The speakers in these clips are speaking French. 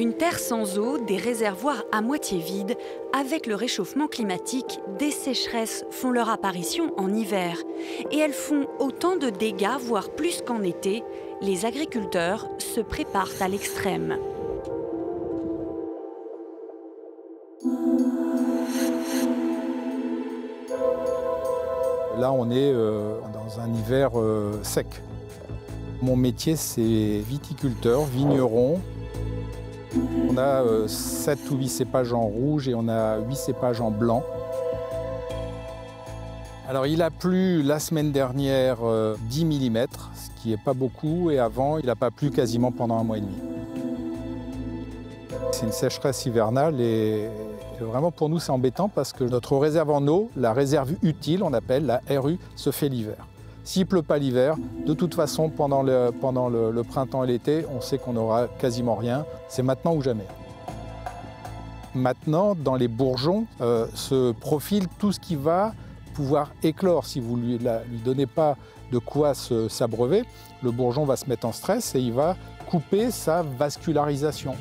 Une terre sans eau, des réservoirs à moitié vides, avec le réchauffement climatique, des sécheresses font leur apparition en hiver. Et elles font autant de dégâts, voire plus qu'en été. Les agriculteurs se préparent à l'extrême. Là, on est euh, dans un hiver euh, sec. Mon métier, c'est viticulteur, vigneron. On a 7 euh, ou 8 cépages en rouge et on a 8 cépages en blanc. Alors il a plu la semaine dernière 10 mm, ce qui n'est pas beaucoup, et avant il n'a pas plu quasiment pendant un mois et demi. C'est une sécheresse hivernale et vraiment pour nous c'est embêtant parce que notre réserve en eau, la réserve utile, on appelle la RU, se fait l'hiver. S'il pleut pas l'hiver, de toute façon, pendant le, pendant le, printemps et l'été, on sait qu'on n'aura quasiment rien. C'est maintenant ou jamais. Maintenant, dans les bourgeons, euh, se profile tout ce qui va pouvoir éclore. Si vous ne lui donnez pas de quoi s'abreuver, le bourgeon va se mettre en stress et il va couper sa vascularisation.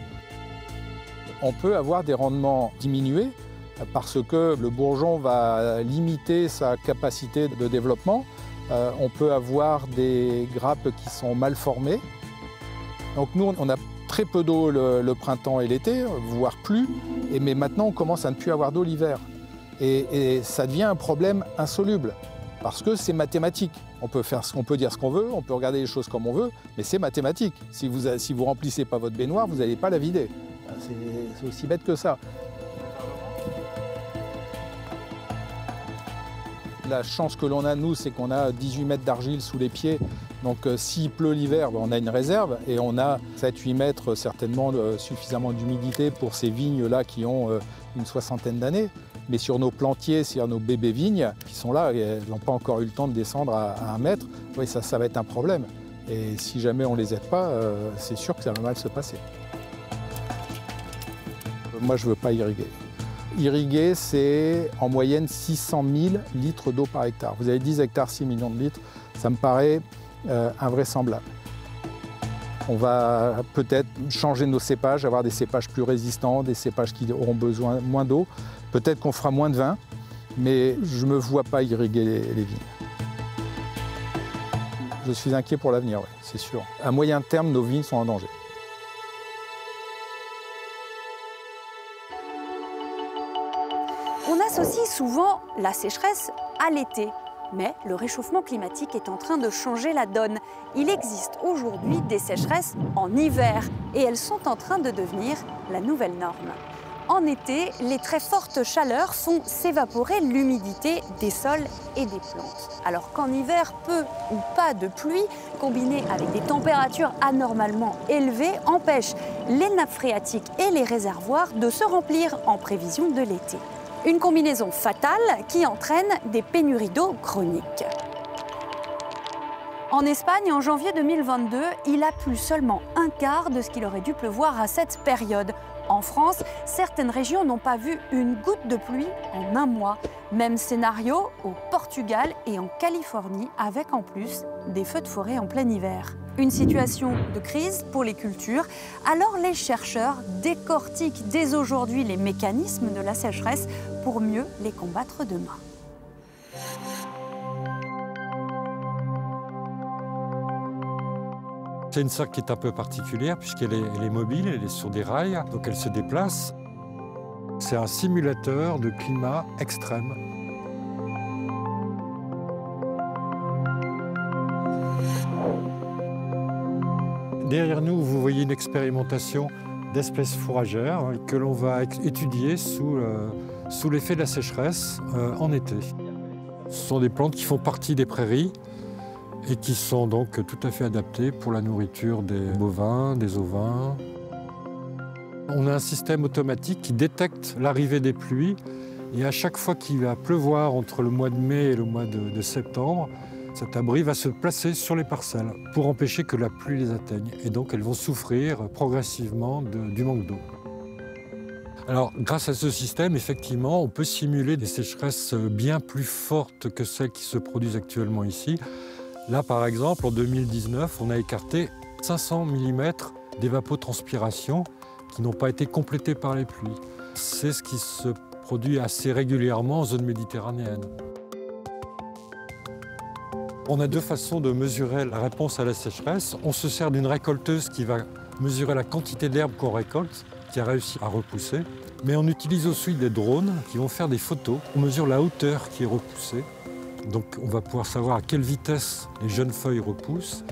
On peut avoir des rendements diminués parce que le bourgeon va limiter sa capacité de développement. Euh, on peut avoir des grappes qui sont mal formées. Donc nous, on a très peu d'eau le, printemps et l'été, voire plus, et, mais maintenant on commence à ne plus avoir d'eau l'hiver. Et, ça devient un problème insoluble, parce que c'est mathématique. On peut, faire, on peut dire ce qu'on veut, on peut regarder les choses comme on veut, mais c'est mathématique. Si vous ne remplissez pas votre baignoire, vous n'allez pas la vider. C'est aussi bête que ça. La chance que l'on a, nous, c'est qu'on a 18 mètres d'argile sous les pieds. Donc euh, s'il pleut l'hiver, ben, on a une réserve et on a 7-8 mètres certainement euh, suffisamment d'humidité pour ces vignes-là qui ont euh, une soixantaine d'années. Mais sur nos plantiers, sur nos bébés vignes qui sont là, et elles n'ont pas encore eu le temps de descendre à, un mètre, oui, ça, ça va être un problème. Et si jamais on ne les aide pas, c'est sûr que ça va mal se passer. Moi, je ne veux pas irriguer. Irriguer, c'est en moyenne 600 000 litres d'eau par hectare. Vous avez 10 hectares, 6 millions de litres. Ça me paraît euh, invraisemblable. On va peut-être changer nos cépages, avoir des cépages plus résistants, des cépages qui auront besoin moins d'eau. Peut-être qu'on fera moins de vin, mais je ne me vois pas irriguer les, vignes. Je suis inquiet pour l'avenir, c'est sûr. À moyen terme, nos vignes sont en danger. Souvent la sécheresse à l'été. Mais le réchauffement climatique est en train de changer la donne. Il existe aujourd'hui des sécheresses en hiver et elles sont en train de devenir la nouvelle norme. En été, les très fortes chaleurs font s'évaporer l'humidité des sols et des plantes. Alors qu'en hiver, peu ou pas de pluie, combinée avec des températures anormalement élevées, empêchent les nappes phréatiques et les réservoirs de se remplir en prévision de l'été. Une combinaison fatale qui entraîne des pénuries d'eau chroniques. En Espagne, en janvier 2022, il a plu seulement un quart de ce qu'il aurait dû pleuvoir à cette période. En France, certaines régions n'ont pas vu une goutte de pluie en un mois. Même scénario au Portugal et en Californie, avec en plus des feux de forêt en plein hiver. Une situation de crise pour les cultures. Alors les chercheurs décortiquent dès aujourd'hui les mécanismes de la sécheresse pour mieux les combattre demain. C'est une serre qui est un peu particulière puisqu'elle est, mobile, elle est sur des rails, donc elle se déplace. C'est un simulateur de climat extrême. Derrière nous, vous voyez une expérimentation d'espèces fourragères que l'on va étudier sous, euh, sous l'effet de la sécheresse euh, en été. Ce sont des plantes qui font partie des prairies et qui sont donc tout à fait adaptés pour la nourriture des bovins, des ovins. On a un système automatique qui détecte l'arrivée des pluies et à chaque fois qu'il va pleuvoir entre le mois de mai et le mois de, septembre, cet abri va se placer sur les parcelles pour empêcher que la pluie les atteigne. Et donc elles vont souffrir progressivement du manque d'eau. Alors, grâce à ce système, effectivement, on peut simuler des sécheresses bien plus fortes que celles qui se produisent actuellement ici. Là, par exemple, en 2019, on a écarté 500 mm d'évapotranspiration qui n'ont pas été complétés par les pluies. C'est ce qui se produit assez régulièrement en zone méditerranéenne. On a deux façons de mesurer la réponse à la sécheresse. On se sert d'une récolteuse qui va mesurer la quantité d'herbe qu'on récolte, qui a réussi à repousser. Mais on utilise aussi des drones qui vont faire des photos. On mesure la hauteur qui est repoussée. Donc on va pouvoir savoir à quelle vitesse les jeunes feuilles repoussent.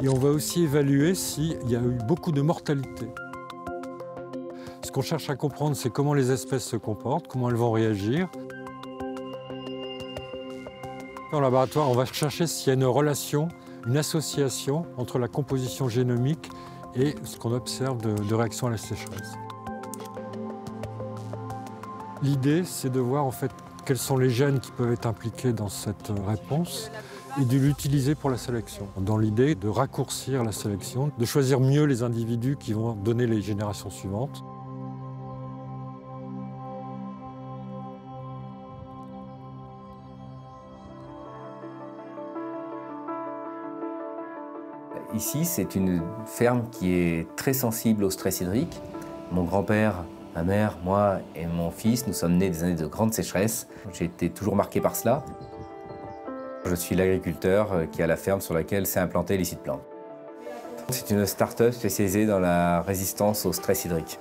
Et on va aussi évaluer s'il y a eu beaucoup de mortalité. Ce qu'on cherche à comprendre, c'est comment les espèces se comportent, comment elles vont réagir. En laboratoire, on va chercher s'il y a une relation, une association entre la composition génomique et ce qu'on observe de, réaction à la sécheresse. L'idée, c'est de voir en fait quels sont les gènes qui peuvent être impliqués dans cette réponse et de l'utiliser pour la sélection. Dans l'idée de raccourcir la sélection, de choisir mieux les individus qui vont donner les générations suivantes. Ici, c'est une ferme qui est très sensible au stress hydrique. Mon grand-père, ma mère, moi et mon fils, nous sommes nés des années de grande sécheresse. J'ai été toujours marqué par cela. Je suis l'agriculteur qui a la ferme sur laquelle s'est implanté les sites plants. C'est une start-up spécialisée dans la résistance au stress hydrique.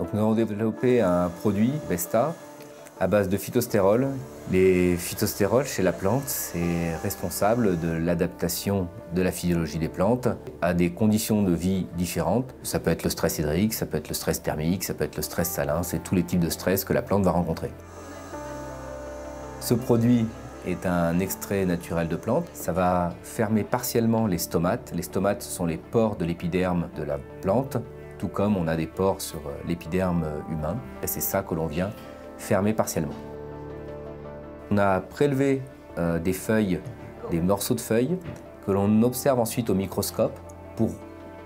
Donc nous avons développé un produit, Vesta, à base de phytostérol. Les phytostérols chez la plante, c'est responsable de l'adaptation de la physiologie des plantes à des conditions de vie différentes. Ça peut être le stress hydrique, ça peut être le stress thermique, ça peut être le stress salin, c'est tous les types de stress que la plante va rencontrer. Ce produit est un extrait naturel de plante. Ça va fermer partiellement les stomates. Les stomates sont les pores de l'épiderme de la plante, tout comme on a des pores sur l'épiderme humain. C'est ça que l'on vient fermé partiellement. On a prélevé euh, des feuilles, des morceaux de feuilles, que l'on observe ensuite au microscope pour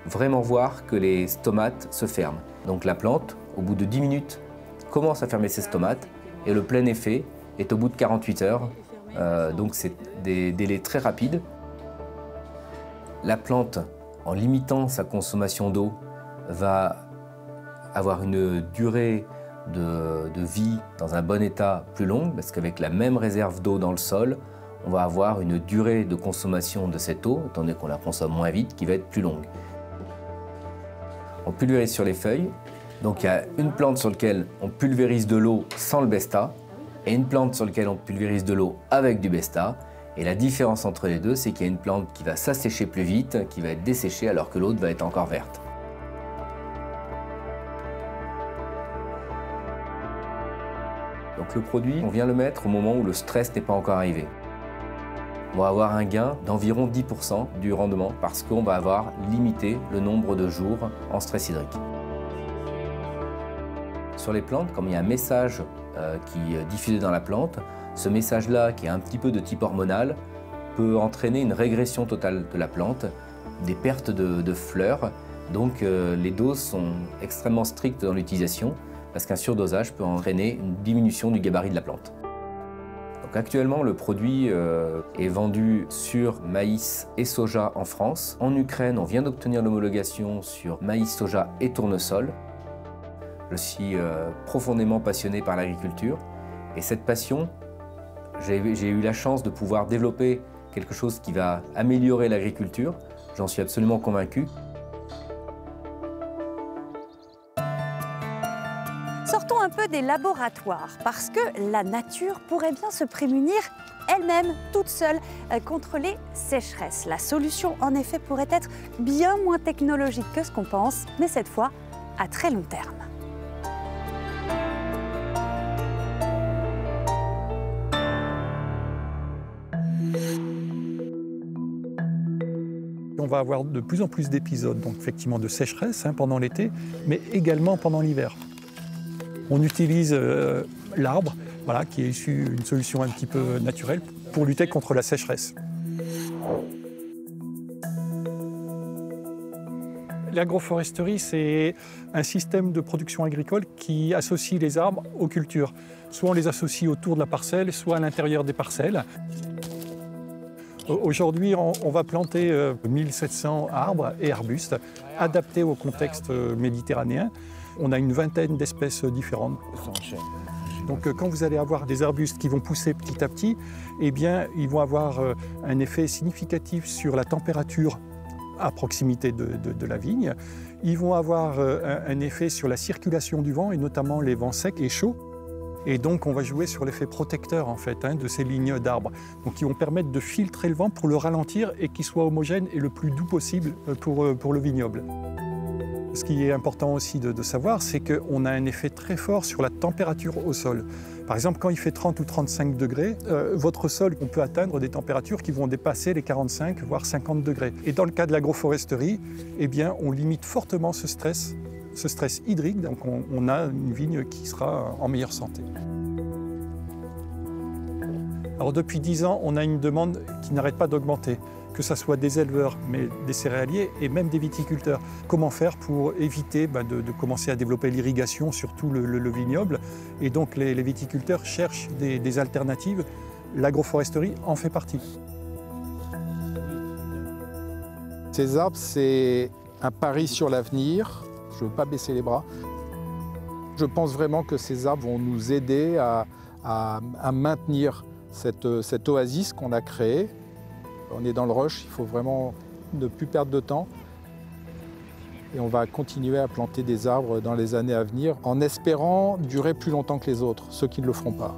vraiment voir que les stomates se ferment. Donc la plante, au bout de 10 minutes, commence à fermer ses stomates et le plein effet est au bout de 48 heures. Euh, donc c'est des délais très rapides. La plante, en limitant sa consommation d'eau, va avoir une durée de, vie dans un bon état plus longue, parce qu'avec la même réserve d'eau dans le sol, on va avoir une durée de consommation de cette eau, étant donné qu'on la consomme moins vite, qui va être plus longue. On pulvérise sur les feuilles. Donc il y a une plante sur laquelle on pulvérise de l'eau sans le Besta, et une plante sur laquelle on pulvérise de l'eau avec du Besta. Et la différence entre les deux, c'est qu'il y a une plante qui va s'assécher plus vite, qui va être desséchée, alors que l'autre va être encore verte. Le produit, on vient le mettre au moment où le stress n'est pas encore arrivé. On va avoir un gain d'environ 10% du rendement parce qu'on va avoir limité le nombre de jours en stress hydrique. Sur les plantes, comme il y a un message euh, qui est diffusé dans la plante, ce message-là, qui est un petit peu de type hormonal, peut entraîner une régression totale de la plante, des pertes de, fleurs. Donc euh, les doses sont extrêmement strictes dans l'utilisation parce qu'un surdosage peut entraîner une diminution du gabarit de la plante. Donc actuellement, le produit euh, est vendu sur maïs et soja en France. En Ukraine, on vient d'obtenir l'homologation sur maïs, soja et tournesol. Je suis euh, profondément passionné par l'agriculture et cette passion, j'ai eu la chance de pouvoir développer quelque chose qui va améliorer l'agriculture. J'en suis absolument convaincu. Des laboratoires, parce que la nature pourrait bien se prémunir elle-même, toute seule, euh, contre les sécheresses. La solution, en effet, pourrait être bien moins technologique que ce qu'on pense, mais cette fois à très long terme. On va avoir de plus en plus d'épisodes, donc effectivement de sécheresse hein, pendant l'été, mais également pendant l'hiver. On utilise euh, l'arbre, voilà, qui est issu une solution un petit peu naturelle pour lutter contre la sécheresse. L'agroforesterie, c'est un système de production agricole qui associe les arbres aux cultures. Soit on les associe autour de la parcelle, soit à l'intérieur des parcelles. Aujourd'hui, on, va planter 1700 arbres et arbustes adaptés au contexte méditerranéen. On a une vingtaine d'espèces différentes. Donc quand vous allez avoir des arbustes qui vont pousser petit à petit, eh bien, ils vont avoir un effet significatif sur la température à proximité de, la vigne. Ils vont avoir un, effet sur la circulation du vent et notamment les vents secs et chauds. Et donc, on va jouer sur l'effet protecteur en fait hein, de ces lignes d'arbres, donc qui vont permettre de filtrer le vent pour le ralentir et qu'il soit homogène et le plus doux possible euh, euh, pour le vignoble. Ce qui est important aussi de, savoir, c'est qu'on a un effet très fort sur la température au sol. Par exemple, quand il fait 30 ou 35 degrés, euh, votre sol, on peut atteindre des températures qui vont dépasser les 45, voire 50 degrés. Et dans le cas de l'agroforesterie, eh bien, on limite fortement ce stress ce stress hydrique, donc on, a une vigne qui sera en meilleure santé. Alors depuis 10 ans, on a une demande qui n'arrête pas d'augmenter, que ce soit des éleveurs, mais des céréaliers et même des viticulteurs. Comment faire pour éviter bah, de, commencer à développer l'irrigation, surtout le, vignoble? Et donc les, viticulteurs cherchent des alternatives. L'agroforesterie en fait partie. Ces arbres, c'est un pari sur l'avenir, je ne veux pas baisser les bras. Je pense vraiment que ces arbres vont nous aider à, maintenir cette oasis qu'on a créée. On est dans le rush, il faut vraiment ne plus perdre de temps. Et on va continuer à planter des arbres dans les années à venir en espérant durer plus longtemps que les autres, ceux qui ne le feront pas.